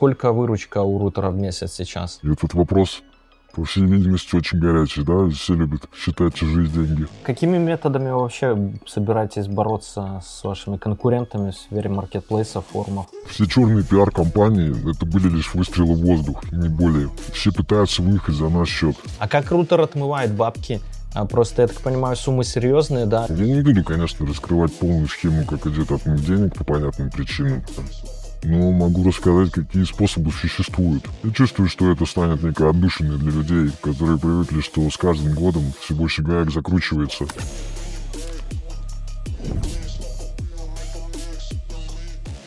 сколько выручка у рутера в месяц сейчас? Этот вопрос по всей видимости, очень горячий, да, все любят считать чужие деньги. Какими методами вы вообще собираетесь бороться с вашими конкурентами в сфере маркетплейса, форумов? Все черные пиар-компании, это были лишь выстрелы в воздух, не более. Все пытаются выехать за наш счет. А как рутер отмывает бабки? А просто, я так понимаю, суммы серьезные, да? Я не буду, конечно, раскрывать полную схему, как идет отмыв денег по понятным причинам но могу рассказать, какие способы существуют. Я чувствую, что это станет некой отдушиной для людей, которые привыкли, что с каждым годом все больше гаек закручивается.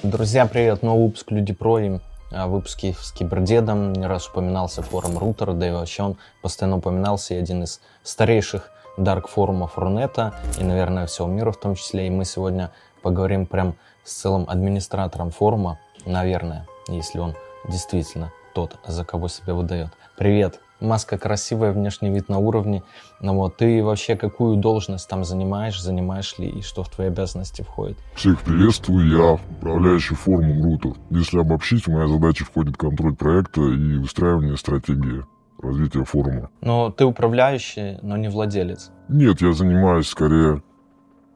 Друзья, привет! Новый выпуск Люди Про и а, выпуски с Кибердедом. Не раз упоминался форум Рутер, да и вообще он постоянно упоминался, и один из старейших дарк форумов Рунета, и, наверное, всего мира в том числе. И мы сегодня поговорим прям с целым администратором форума, наверное, если он действительно тот, за кого себя выдает. Привет, маска красивая, внешний вид на уровне. Но вот ты вообще какую должность там занимаешь, занимаешь ли и что в твои обязанности входит? Всех приветствую, я управляющий форумом Рутер. Если обобщить, моя задача входит контроль проекта и выстраивание стратегии развития форума. Но ты управляющий, но не владелец. Нет, я занимаюсь скорее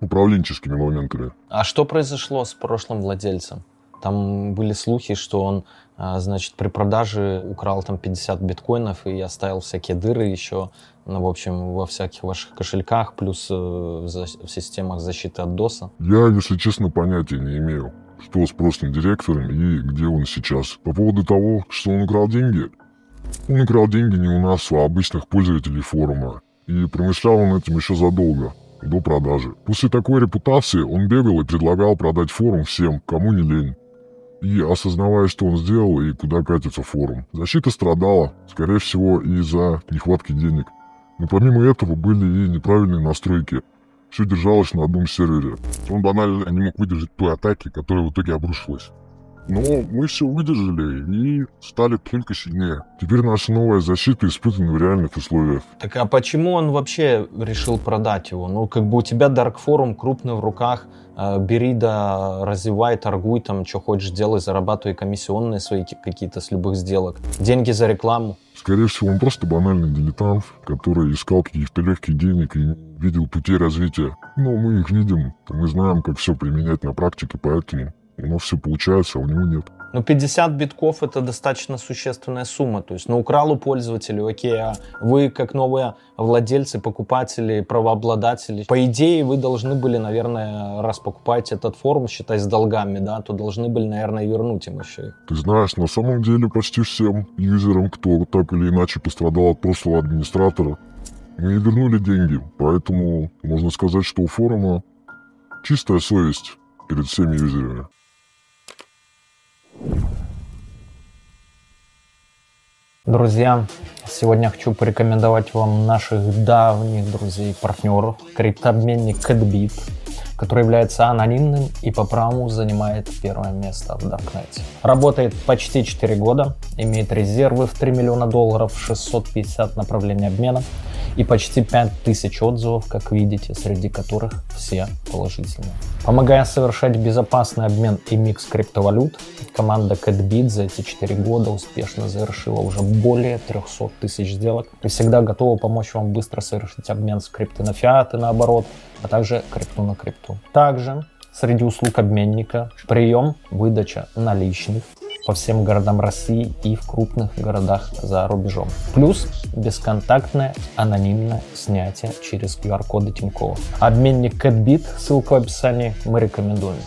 управленческими моментами. А что произошло с прошлым владельцем? Там были слухи, что он, а, значит, при продаже украл там 50 биткоинов и оставил всякие дыры еще, ну, в общем, во всяких ваших кошельках, плюс э, в системах защиты от ДОСа. Я, если честно, понятия не имею, что с прошлым директором и где он сейчас. По поводу того, что он украл деньги, он украл деньги не у нас, а у обычных пользователей форума. И промышлял он этим еще задолго до продажи. После такой репутации он бегал и предлагал продать форум всем, кому не лень. И осознавая, что он сделал и куда катится форум. Защита страдала, скорее всего, из-за нехватки денег. Но помимо этого были и неправильные настройки. Все держалось на одном сервере. Он банально не мог выдержать той атаки, которая в итоге обрушилась. Но мы все выдержали и стали только сильнее. Теперь наша новая защита испытана в реальных условиях. Так а почему он вообще решил продать его? Ну, как бы у тебя Dark Forum крупный в руках, э, бери да развивай, торгуй, там, что хочешь делай, зарабатывай комиссионные свои какие-то с любых сделок. Деньги за рекламу. Скорее всего, он просто банальный дилетант, который искал каких-то легких денег и видел пути развития. Но мы их видим, мы знаем, как все применять на практике, поэтому у нас все получается, а у него нет. Ну, 50 битков это достаточно существенная сумма. То есть, ну, украл у пользователей, окей, а вы, как новые владельцы, покупатели, правообладатели, по идее, вы должны были, наверное, раз покупаете этот форум, считай, с долгами, да, то должны были, наверное, вернуть им еще. Ты знаешь, на самом деле почти всем юзерам, кто так или иначе пострадал от прошлого администратора, мы и вернули деньги. Поэтому можно сказать, что у форума чистая совесть перед всеми юзерами. Друзья, сегодня хочу порекомендовать вам наших давних друзей, партнеров, криптообменник CatBit, который является анонимным и по праву занимает первое место в Darknet. Работает почти 4 года, имеет резервы в 3 миллиона долларов, 650 направлений обмена и почти 5000 отзывов, как видите, среди которых все положительные. Помогая совершать безопасный обмен и микс криптовалют, команда CatBit за эти 4 года успешно завершила уже более 300 тысяч сделок и всегда готова помочь вам быстро совершить обмен с крипты на фиат и наоборот, а также крипту на крипту. Также среди услуг обменника прием, выдача наличных, по всем городам России и в крупных городах за рубежом. Плюс бесконтактное анонимное снятие через QR-коды Тинькова. Обменник CatBit, ссылка в описании, мы рекомендуем.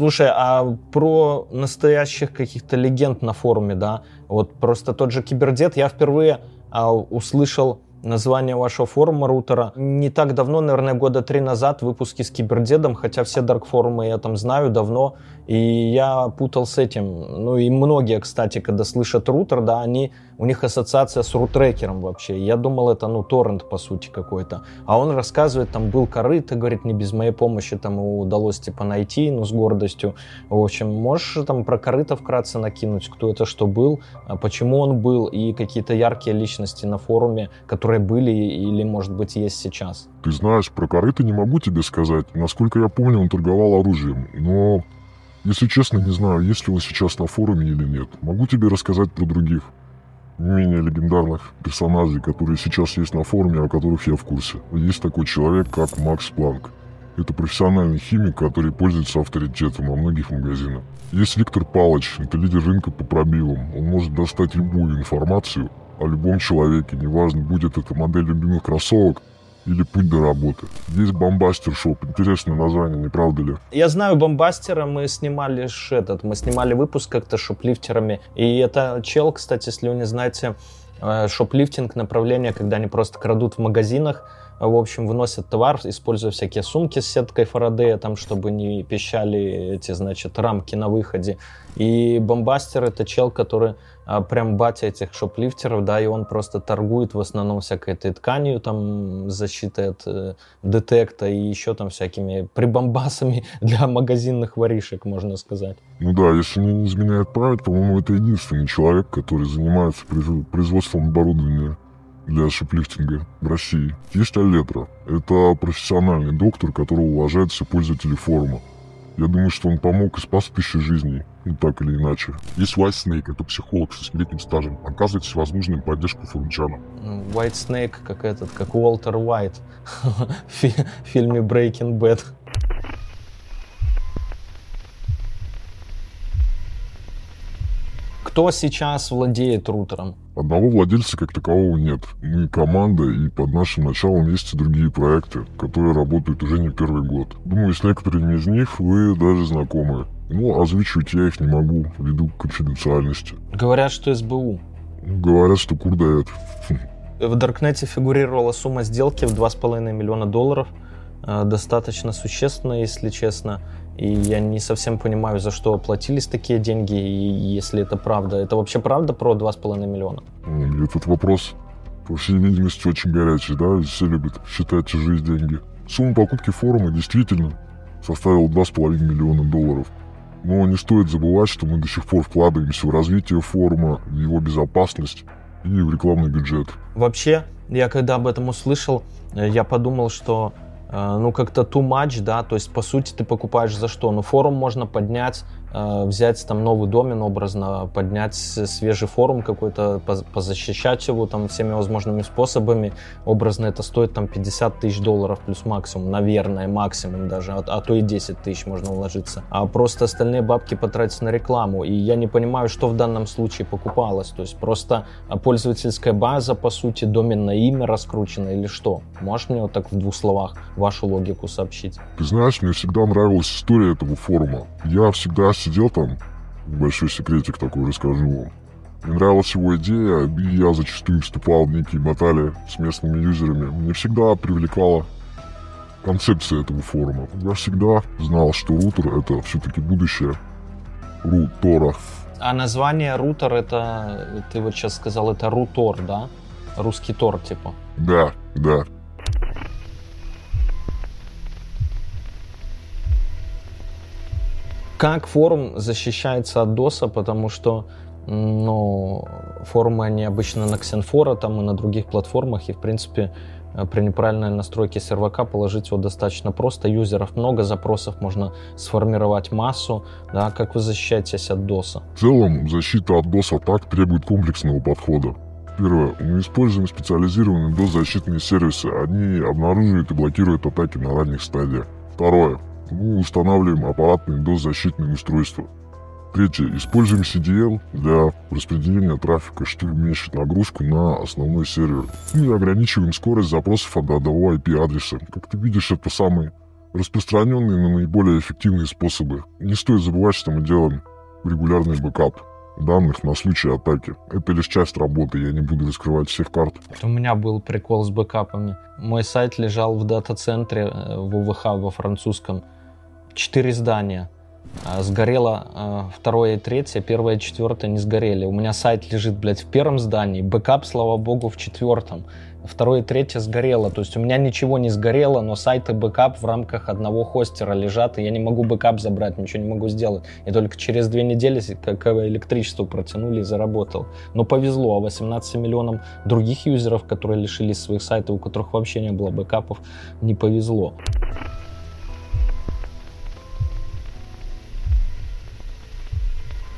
Слушай, а про настоящих каких-то легенд на форуме, да, вот просто тот же Кибердет, я впервые а, услышал название вашего форума рутера. Не так давно, наверное, года три назад выпуски с Кибердедом, хотя все дарк форумы я там знаю давно, и я путал с этим. Ну и многие, кстати, когда слышат рутер, да, они у них ассоциация с рутрекером вообще. Я думал, это, ну, торрент, по сути, какой-то. А он рассказывает, там был корыто, говорит, не без моей помощи там его удалось, типа, найти, ну, с гордостью. В общем, можешь там про корыто вкратце накинуть, кто это что был, а почему он был, и какие-то яркие личности на форуме, которые были или, может быть, есть сейчас? Ты знаешь, про корыто не могу тебе сказать. Насколько я помню, он торговал оружием. Но, если честно, не знаю, есть ли он сейчас на форуме или нет. Могу тебе рассказать про других менее легендарных персонажей, которые сейчас есть на форуме, о которых я в курсе. Есть такой человек, как Макс Планк. Это профессиональный химик, который пользуется авторитетом во многих магазинах. Есть Виктор Палыч, это лидер рынка по пробивам. Он может достать любую информацию о любом человеке, неважно, будет это модель любимых кроссовок или путь до работы. Есть Бомбастер Шоп. Интересное название, не правда ли? Я знаю Бомбастера, мы снимали этот, мы снимали выпуск как-то шоплифтерами. И это чел, кстати, если вы не знаете, э, шоплифтинг направление, когда они просто крадут в магазинах, в общем, выносят товар, используя всякие сумки с сеткой Фарадея, там, чтобы не пищали эти, значит, рамки на выходе. И Бомбастер — это чел, который а, прям батя этих шоплифтеров, да, и он просто торгует в основном всякой этой тканью, там, защитой от э, детекта и еще там всякими прибамбасами для магазинных воришек, можно сказать. Ну да, если мне не изменяет память, по-моему, это единственный человек, который занимается производством оборудования для шиплифтинга в России. Есть Аллетра. Это профессиональный доктор, которого уважают все пользователи форума. Я думаю, что он помог и спас тысячи жизней, ну так или иначе. Есть White Snake, это психолог с летним стажем. Оказывает всевозможную поддержку форумчанам. White Snake, как этот, как Уолтер Уайт в фильме Breaking Bad. Кто сейчас владеет рутером? Одного владельца как такового нет. Мы команда, и под нашим началом есть и другие проекты, которые работают уже не первый год. Думаю, с некоторыми из них вы даже знакомы. Но озвучивать я их не могу, ввиду конфиденциальности. Говорят, что СБУ. Говорят, что курдает. В Даркнете фигурировала сумма сделки в 2,5 миллиона долларов. Э, достаточно существенно, если честно. И я не совсем понимаю, за что оплатились такие деньги, и если это правда. Это вообще правда про 2,5 миллиона? Этот вопрос, по всей видимости, очень горячий, да? Все любят считать чужие деньги. Сумма покупки форума действительно составила 2,5 миллиона долларов. Но не стоит забывать, что мы до сих пор вкладываемся в развитие форума, в его безопасность и в рекламный бюджет. Вообще, я когда об этом услышал, э, я подумал, что ну, как-то too much, да, то есть, по сути, ты покупаешь за что? Ну, форум можно поднять Э, взять там новый домен образно, поднять свежий форум какой-то, позащищать его там всеми возможными способами. Образно это стоит там 50 тысяч долларов плюс максимум, наверное, максимум даже, а, а то и 10 тысяч можно вложиться. А просто остальные бабки потратить на рекламу. И я не понимаю, что в данном случае покупалось. То есть просто пользовательская база, по сути, доменное имя раскручено или что? Можешь мне вот так в двух словах вашу логику сообщить? Ты знаешь, мне всегда нравилась история этого форума. Я всегда сидел там, большой секретик такой расскажу вам. Мне нравилась его идея, и я зачастую вступал в некие баталии с местными юзерами. Мне всегда привлекала концепция этого форума. Я всегда знал, что рутер — это все-таки будущее рутора. А название рутер — это, ты вот сейчас сказал, это рутор, да? Русский тор, типа? Да, да. Как форум защищается от ДОСа, потому что ну, форумы, они обычно на Ксенфора там и на других платформах, и, в принципе, э, при неправильной настройке сервака положить его достаточно просто. Юзеров много, запросов можно сформировать массу. Да, как вы защищаетесь от ДОСа? В целом, защита от DOS атак требует комплексного подхода. Первое. Мы используем специализированные DOS-защитные сервисы. Они обнаруживают и блокируют атаки на ранних стадиях. Второе мы устанавливаем аппаратные дозащитные устройства. Третье. Используем CDL для распределения трафика, что уменьшит нагрузку на основной сервер. Мы ограничиваем скорость запросов от одного IP-адреса. Как ты видишь, это самые распространенные, но наиболее эффективные способы. Не стоит забывать, что мы делаем регулярный бэкап данных на случай атаки. Это лишь часть работы, я не буду раскрывать всех карт. У меня был прикол с бэкапами. Мой сайт лежал в дата-центре э, в OVH во французском четыре здания. А, сгорело э, второе и третье, первое и четвертое не сгорели. У меня сайт лежит, блядь, в первом здании, бэкап, слава богу, в четвертом. Второе и третье сгорело. То есть у меня ничего не сгорело, но сайт и бэкап в рамках одного хостера лежат, и я не могу бэкап забрать, ничего не могу сделать. И только через две недели как электричество протянули и заработал. Но повезло, а 18 миллионам других юзеров, которые лишились своих сайтов, у которых вообще не было бэкапов, не повезло.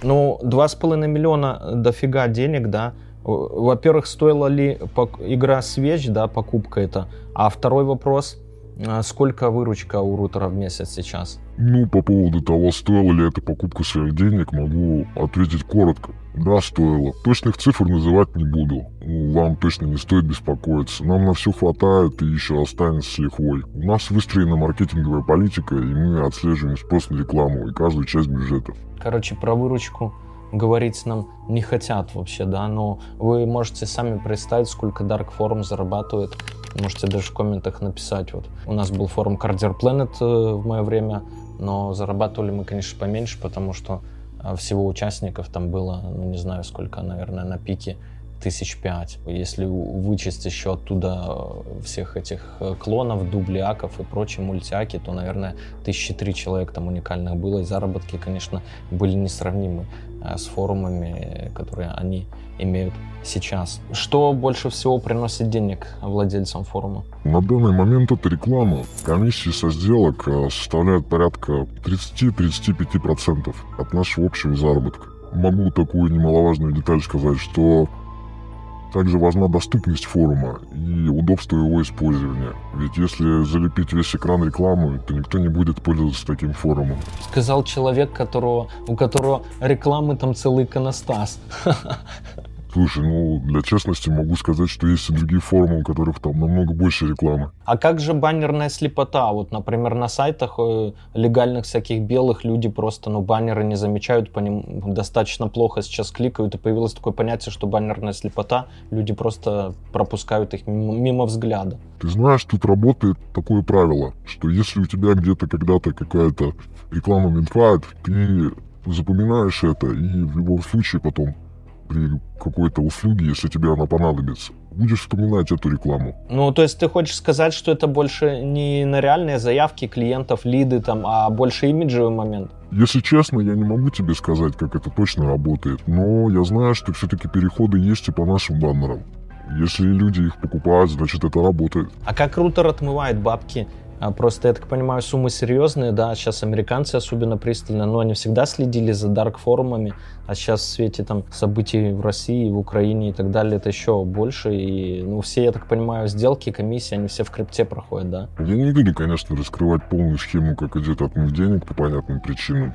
Ну, 2,5 миллиона дофига денег, да. Во-первых, стоила ли игра свеч, да, покупка это? А второй вопрос, сколько выручка у рутера в месяц сейчас? Ну, по поводу того, стоила ли это покупка своих денег, могу ответить коротко. Да, стоило. Точных цифр называть не буду. Ну, вам точно не стоит беспокоиться. Нам на все хватает и еще останется с лихвой. У нас выстроена маркетинговая политика, и мы отслеживаем спрос на рекламу и каждую часть бюджета. Короче, про выручку говорить нам не хотят вообще, да, но вы можете сами представить, сколько Dark Forum зарабатывает Можете даже в комментах написать. Вот у нас был форум Cardier Planet э, в мое время, но зарабатывали мы, конечно, поменьше, потому что э, всего участников там было, ну не знаю сколько, наверное, на пике тысяч пять. Если вычесть еще оттуда э, всех этих клонов, дублиаков и прочие мультиаки, то, наверное, тысячи три человек там уникальных было, и заработки, конечно, были несравнимы с форумами, которые они имеют сейчас. Что больше всего приносит денег владельцам форума? На данный момент это реклама. Комиссии со сделок э, составляют порядка 30-35% от нашего общего заработка. Могу такую немаловажную деталь сказать, что также важна доступность форума и удобство его использования. Ведь если залепить весь экран рекламы, то никто не будет пользоваться таким форумом. Сказал человек, которого, у которого рекламы там целый иконостас. Слушай, ну, для честности могу сказать, что есть и другие форумы, у которых там намного больше рекламы. А как же баннерная слепота? Вот, например, на сайтах э, легальных всяких белых люди просто, ну, баннеры не замечают, по ним достаточно плохо сейчас кликают, и появилось такое понятие, что баннерная слепота, люди просто пропускают их мимо, мимо взгляда. Ты знаешь, тут работает такое правило, что если у тебя где-то когда-то какая-то реклама мелькает, ты запоминаешь это, и в любом случае потом при какой-то услуге, если тебе она понадобится. Будешь вспоминать эту рекламу. Ну, то есть ты хочешь сказать, что это больше не на реальные заявки клиентов, лиды там, а больше имиджевый момент? Если честно, я не могу тебе сказать, как это точно работает, но я знаю, что все-таки переходы есть и по нашим баннерам. Если люди их покупают, значит это работает. А как рутер отмывает бабки просто, я так понимаю, суммы серьезные, да, сейчас американцы особенно пристально, но они всегда следили за дарк форумами, а сейчас в свете там событий в России, в Украине и так далее, это еще больше, и, ну, все, я так понимаю, сделки, комиссии, они все в крипте проходят, да? Я не буду, конечно, раскрывать полную схему, как идет отмыв денег по понятным причинам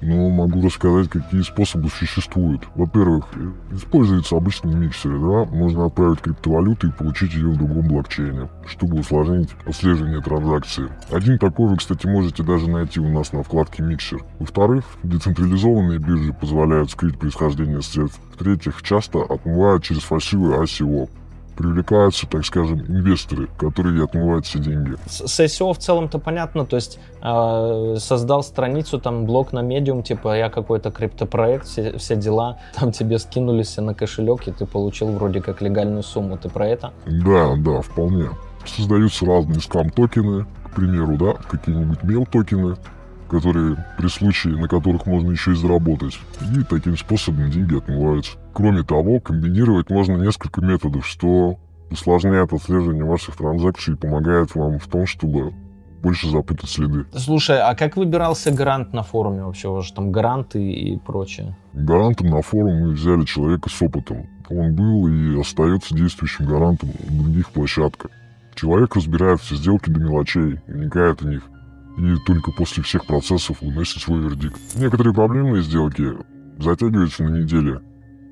но могу рассказать, какие способы существуют. Во-первых, используются обычные миксеры, да, можно отправить криптовалюту и получить ее в другом блокчейне, чтобы усложнить отслеживание транзакции. Один такой вы, кстати, можете даже найти у нас на вкладке миксер. Во-вторых, децентрализованные биржи позволяют скрыть происхождение средств. В-третьих, часто отмывают через фальшивый ICO привлекаются, так скажем, инвесторы, которые отмывают все деньги. С SEO в целом-то понятно, то есть э, создал страницу, там, блог на медиум, типа я какой-то криптопроект, все, все дела, там тебе скинулись на кошелек, и ты получил вроде как легальную сумму. Ты про это? Да, да, вполне. Создаются разные скам-токены, к примеру, да, какие-нибудь мел-токены, которые при случае, на которых можно еще и заработать. И таким способом деньги отмываются. Кроме того, комбинировать можно несколько методов, что усложняет отслеживание ваших транзакций и помогает вам в том, чтобы больше запутать следы. Слушай, а как выбирался грант на форуме вообще? У вас же там гранты и прочее. Гарантом на форум мы взяли человека с опытом. Он был и остается действующим гарантом на других площадках. Человек разбирает все сделки до мелочей, вникает в них и только после всех процессов выносит свой вердикт. Некоторые проблемные сделки затягиваются на неделе,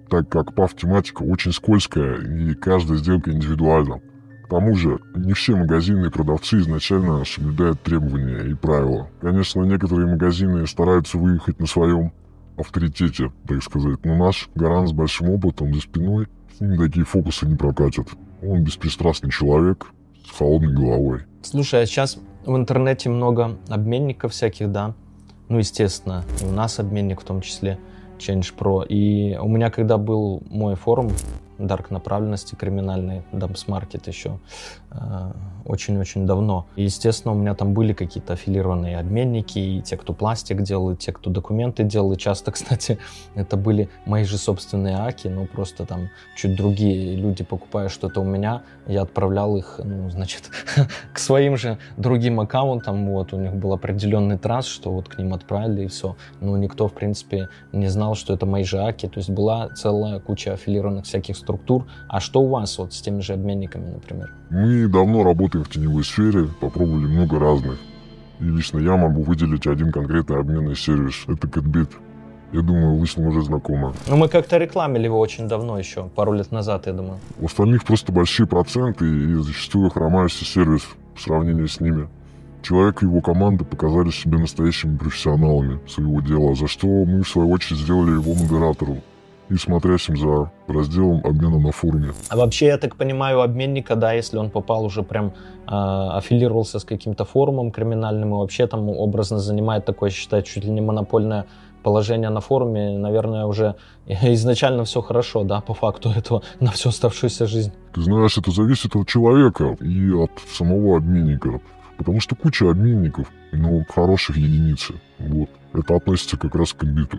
так как PAF-тематика очень скользкая и каждая сделка индивидуальна. К тому же, не все магазины и продавцы изначально соблюдают требования и правила. Конечно, некоторые магазины стараются выехать на своем авторитете, так сказать, но наш гарант с большим опытом за спиной такие фокусы не прокатят. Он беспристрастный человек с холодной головой. Слушай, а сейчас в интернете много обменников всяких, да, ну, естественно, и у нас обменник в том числе, Change Pro. И у меня, когда был мой форум, дарк направленности криминальной, Market еще э, очень-очень давно. И, естественно, у меня там были какие-то аффилированные обменники, и те, кто пластик делал, и те, кто документы делал. И часто, кстати, это были мои же собственные аки, но просто там чуть другие люди, покупая что-то у меня, я отправлял их, ну, значит, к своим же другим аккаунтам. Вот, у них был определенный транс, что вот к ним отправили, и все. Но никто, в принципе, не знал, что это мои же аки. То есть была целая куча аффилированных всяких структур. А что у вас вот с теми же обменниками, например? Мы давно работаем в теневой сфере, попробовали много разных. И лично я могу выделить один конкретный обменный сервис. Это CatBit. Я думаю, вы с ним уже знакомы. Ну, мы как-то рекламили его очень давно еще, пару лет назад, я думаю. У остальных просто большие проценты и зачастую хромающий сервис в сравнении с ними. Человек и его команда показали себя настоящими профессионалами своего дела, за что мы, в свою очередь, сделали его модератором и смотрящим за разделом обмена на форуме. А вообще, я так понимаю, обменника, да, если он попал уже прям э, аффилировался с каким-то форумом криминальным и вообще там образно занимает такое, считать, чуть ли не монопольное положение на форуме, наверное, уже изначально все хорошо, да, по факту этого на всю оставшуюся жизнь. Ты знаешь, это зависит от человека и от самого обменника. Потому что куча обменников, но хороших единицы. Вот. Это относится как раз к биту.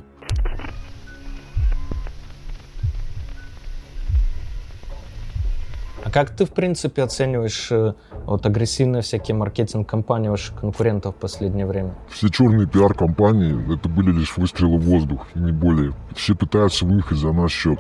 А как ты, в принципе, оцениваешь э, вот агрессивные всякие маркетинг-компании ваших конкурентов в последнее время? Все черные пиар-компании — это были лишь выстрелы в воздух, и не более. Все пытаются выехать за наш счет.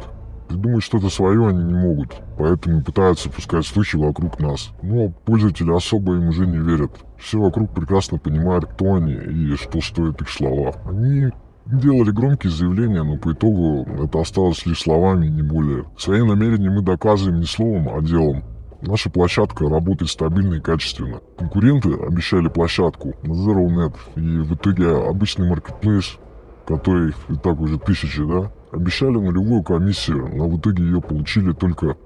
Придумать что-то свое они не могут, поэтому пытаются пускать слухи вокруг нас. Но пользователи особо им уже не верят. Все вокруг прекрасно понимают, кто они и что стоят их слова. Они делали громкие заявления, но по итогу это осталось лишь словами, не более. Свои намерения мы доказываем не словом, а делом. Наша площадка работает стабильно и качественно. Конкуренты обещали площадку на ZeroNet, и в итоге обычный маркетплейс, который и так уже тысячи, да, Обещали нулевую комиссию, но в итоге ее получили только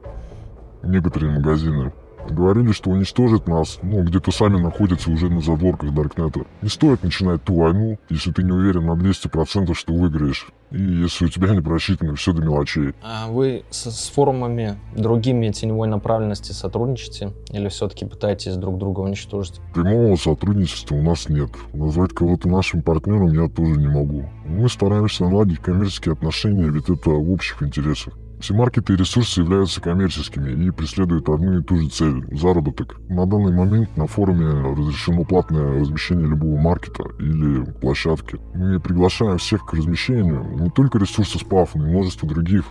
некоторые магазины. Говорили, что уничтожат нас, но где-то сами находятся уже на задворках Даркнета. Не стоит начинать ту войну, если ты не уверен на 200%, что выиграешь. И если у тебя не просчитано все до мелочей. А вы с, с форумами другими теневой направленности сотрудничаете? Или все-таки пытаетесь друг друга уничтожить? Прямого сотрудничества у нас нет. Назвать кого-то нашим партнером я тоже не могу. Мы стараемся наладить коммерческие отношения, ведь это в общих интересах. Все маркеты и ресурсы являются коммерческими и преследуют одну и ту же цель – заработок. На данный момент на форуме разрешено платное размещение любого маркета или площадки. Мы приглашаем всех к размещению не только ресурсы СПАФ, но и множество других.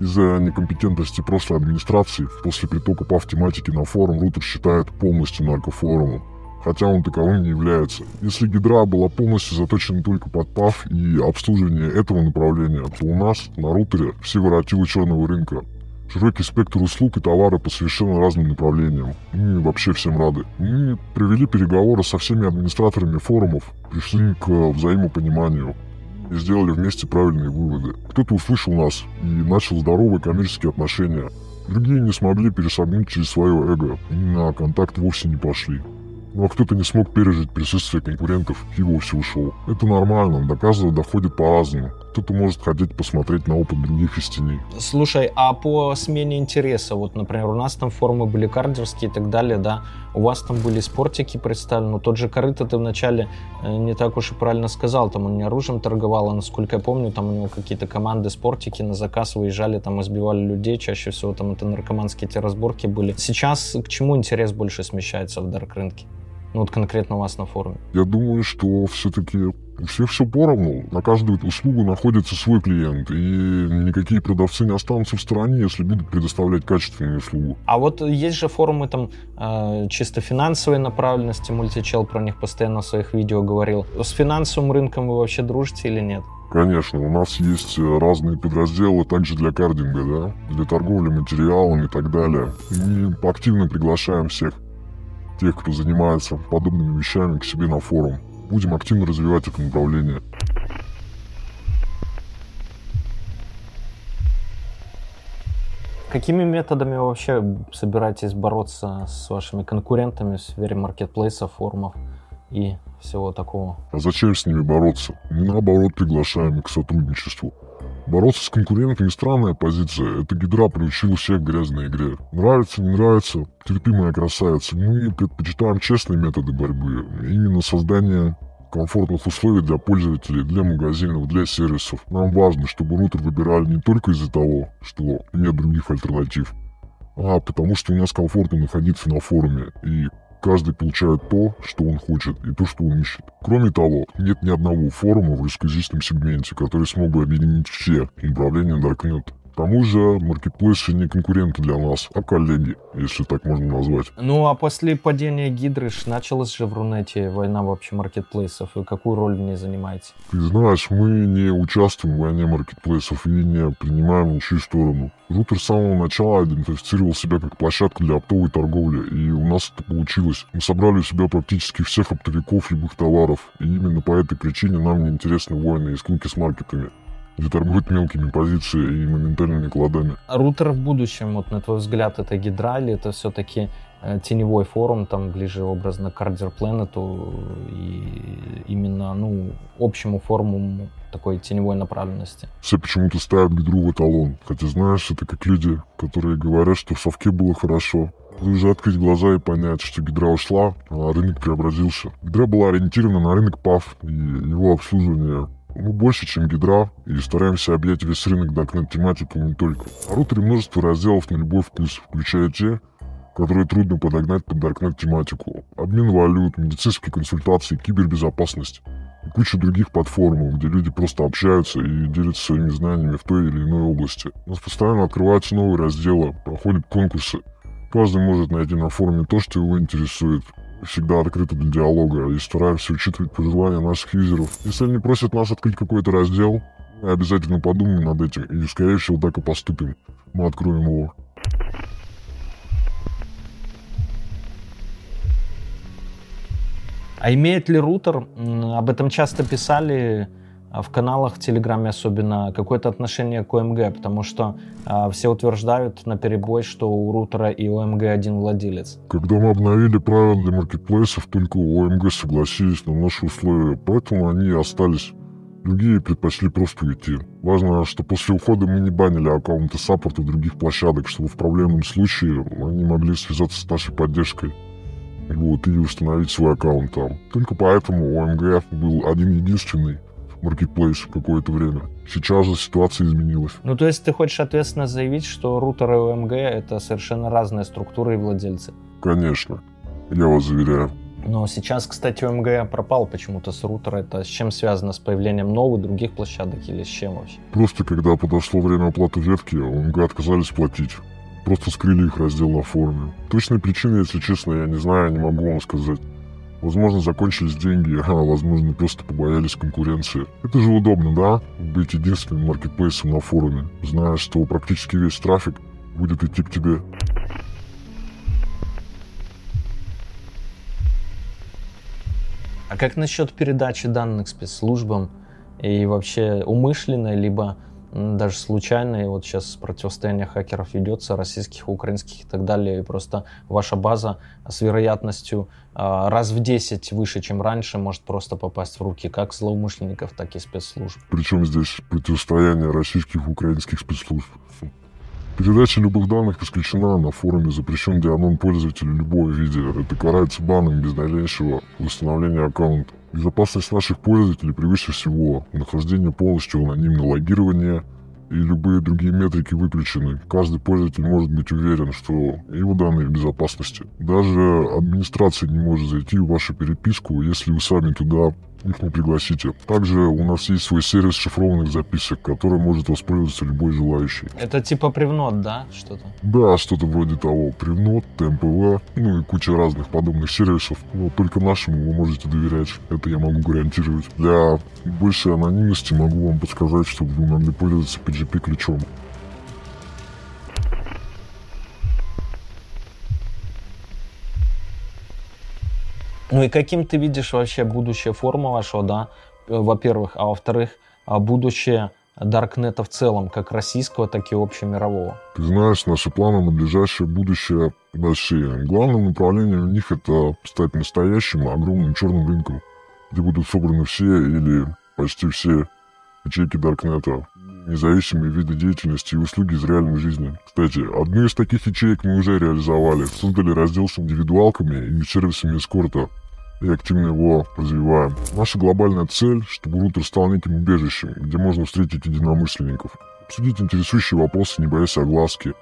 Из-за некомпетентности прошлой администрации после притока ПАФ тематики на форум рутер считает полностью наркофорумом хотя он таковым не является. Если гидра была полностью заточена только под ПАФ и обслуживание этого направления, то у нас на рутере все воротилы черного рынка. Широкий спектр услуг и товара по совершенно разным направлениям. Мы вообще всем рады. Мы провели переговоры со всеми администраторами форумов, пришли к взаимопониманию и сделали вместе правильные выводы. Кто-то услышал нас и начал здоровые коммерческие отношения. Другие не смогли пересобнуть через свое эго и на контакт вовсе не пошли. А кто-то не смог пережить присутствие конкурентов и вовсе ушел. Это нормально, до каждого доходит по-разному. Кто-то может хотеть посмотреть на опыт других из. Слушай, а по смене интереса, вот, например, у нас там формы были кардерские и так далее, да, у вас там были спортики представлены, но тот же Корыто ты вначале э, не так уж и правильно сказал, там он не оружием торговал, а насколько я помню, там у него какие-то команды спортики на заказ выезжали, там избивали людей, чаще всего там это наркоманские те разборки были. Сейчас к чему интерес больше смещается в дарк рынке? Ну вот конкретно у вас на форуме? Я думаю, что все-таки у всех все поровну. На каждую услугу находится свой клиент. И никакие продавцы не останутся в стороне, если будут предоставлять качественную услугу. А вот есть же форумы там э, чисто финансовой направленности. Мультичел про них постоянно в своих видео говорил. С финансовым рынком вы вообще дружите или нет? Конечно, у нас есть разные подразделы также для кардинга, да, для торговли материалами и так далее. Мы активно приглашаем всех тех, кто занимается подобными вещами, к себе на форум. Будем активно развивать это направление. Какими методами вы вообще собираетесь бороться с вашими конкурентами в сфере маркетплейсов, форумов и всего такого. А зачем с ними бороться? Мы наоборот приглашаем их к сотрудничеству. Бороться с конкурентами – странная позиция. Это гидра приучила всех к грязной игре. Нравится, не нравится, терпимая красавица. Мы предпочитаем честные методы борьбы. Именно создание комфортных условий для пользователей, для магазинов, для сервисов. Нам важно, чтобы рутер выбирали не только из-за того, что нет других альтернатив, а потому что у нас комфортно находиться на форуме, и каждый получает то, что он хочет, и то, что он ищет. Кроме того, нет ни одного форума в русскоязычном сегменте, который смог бы объединить все направления Darknet. К тому же маркетплейсы не конкуренты для нас, а коллеги, если так можно назвать. Ну а после падения Гидры началась же в Рунете война вообще маркетплейсов. И какую роль в ней занимаете? Ты знаешь, мы не участвуем в войне маркетплейсов и не принимаем ничью сторону. Рутер с самого начала идентифицировал себя как площадка для оптовой торговли, и у нас это получилось. Мы собрали у себя практически всех оптовиков любых товаров, и именно по этой причине нам не интересны войны и скуки с маркетами где торгуют мелкими позициями и моментальными кладами. Рутер в будущем, вот на твой взгляд, это гидра или это все-таки э, теневой форум, там ближе образно к Cardер Planet и именно ну, общему форуму такой теневой направленности. Все почему-то ставят гидру в эталон. Хотя, знаешь, это как люди, которые говорят, что в совке было хорошо. Уже открыть глаза и понять, что гидра ушла, а рынок преобразился. Гидра была ориентирована на рынок ПАФ и его обслуживание мы больше, чем Гидра, и стараемся объять весь рынок Darknet тематику не только. А рутере множество разделов на любой вкус, включая те, которые трудно подогнать под Darknet тематику. Обмен валют, медицинские консультации, кибербезопасность и куча других платформ, где люди просто общаются и делятся своими знаниями в той или иной области. У нас постоянно открываются новые разделы, проходят конкурсы. Каждый может найти на форуме то, что его интересует всегда открыты для диалога и стараемся учитывать пожелания наших юзеров. Если они просят нас открыть какой-то раздел, мы обязательно подумаем над этим и, скорее всего, так и поступим. Мы откроем его. А имеет ли рутер, об этом часто писали в каналах в Телеграме особенно какое-то отношение к ОМГ, потому что а, все утверждают на перебой, что у рутера и ОМГ один владелец. Когда мы обновили правила для маркетплейсов, только у ОМГ согласились на наши условия, поэтому они остались. Другие предпочли просто уйти. Важно, что после ухода мы не банили аккаунты саппорта других площадок, чтобы в проблемном случае они могли связаться с нашей поддержкой вот, и установить свой аккаунт там. Только поэтому ОМГ был один единственный, Marketplace какое-то время. Сейчас же ситуация изменилась. Ну, то есть ты хочешь ответственно заявить, что рутер и ОМГ — это совершенно разные структуры и владельцы? Конечно. Я вас заверяю. Но сейчас, кстати, ОМГ пропал почему-то с рутера. Это с чем связано? С появлением новых других площадок или с чем вообще? Просто когда подошло время оплаты ветки, ОМГ отказались платить. Просто скрыли их раздел на форуме. Точной причины, если честно, я не знаю, не могу вам сказать. Возможно, закончились деньги, а возможно, просто побоялись конкуренции. Это же удобно, да? Быть единственным маркетплейсом на форуме, зная, что практически весь трафик будет идти к тебе. А как насчет передачи данных спецслужбам и вообще умышленной, либо даже случайно, и вот сейчас противостояние хакеров ведется, российских, украинских и так далее, и просто ваша база с вероятностью а, раз в 10 выше, чем раньше, может просто попасть в руки как злоумышленников, так и спецслужб. Причем здесь противостояние российских и украинских спецслужб? Передача любых данных исключена на форуме, запрещен дианон пользователя любого виде. Это карается баном без дальнейшего восстановления аккаунта. Безопасность наших пользователей превыше всего. Нахождение полностью анонимно, логирование и любые другие метрики выключены. Каждый пользователь может быть уверен, что его данные в безопасности. Даже администрация не может зайти в вашу переписку, если вы сами туда их не пригласите. Также у нас есть свой сервис шифрованных записок, который может воспользоваться любой желающий. Это типа Привнот, да, что-то? Да, что-то вроде того. Привнот, ТМПВ, ну и куча разных подобных сервисов. Но только нашему вы можете доверять. Это я могу гарантировать. Для большей анонимности могу вам подсказать, чтобы вы могли пользоваться PGP-ключом. Ну и каким ты видишь вообще будущее форума вашего, да, э, во-первых, а во-вторых, а будущее Даркнета в целом, как российского, так и общемирового? Ты знаешь, наши планы на ближайшее будущее большие. Главное направление у них это стать настоящим огромным черным рынком. где будут собраны все или почти все ячейки Даркнета, независимые виды деятельности и услуги из реальной жизни. Кстати, одну из таких ячеек мы уже реализовали. Создали раздел с индивидуалками и сервисами эскорта и активно его развиваем. Наша глобальная цель, чтобы рутер стал неким убежищем, где можно встретить единомышленников, обсудить интересующие вопросы, не боясь огласки,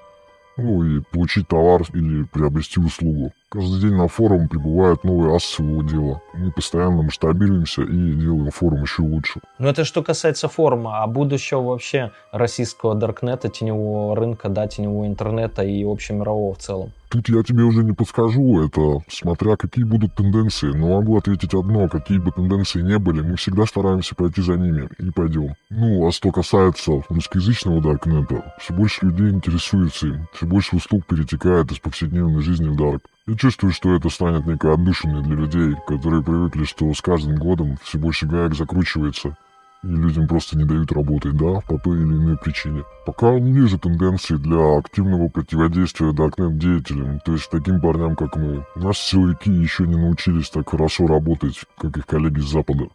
ну и получить товар или приобрести услугу. Каждый день на форум прибывают новые асы своего дела. Мы постоянно масштабируемся и делаем форум еще лучше. Ну это что касается форума, а будущего вообще российского даркнета, теневого рынка, да, теневого интернета и общемирового в целом. Тут я тебе уже не подскажу, это смотря какие будут тенденции, но могу ответить одно, какие бы тенденции не были, мы всегда стараемся пойти за ними и пойдем. Ну, а что касается русскоязычного Даркнета, все больше людей интересуется им, все больше услуг перетекает из повседневной жизни в Дарк. Я чувствую, что это станет некой отдушиной для людей, которые привыкли, что с каждым годом все больше гаек закручивается, и людям просто не дают работать, да, по той или иной причине. Пока не вижу тенденции для активного противодействия Darknet деятелям, то есть таким парням, как мы. Наши силовики еще не научились так хорошо работать, как их коллеги с Запада.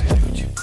Это.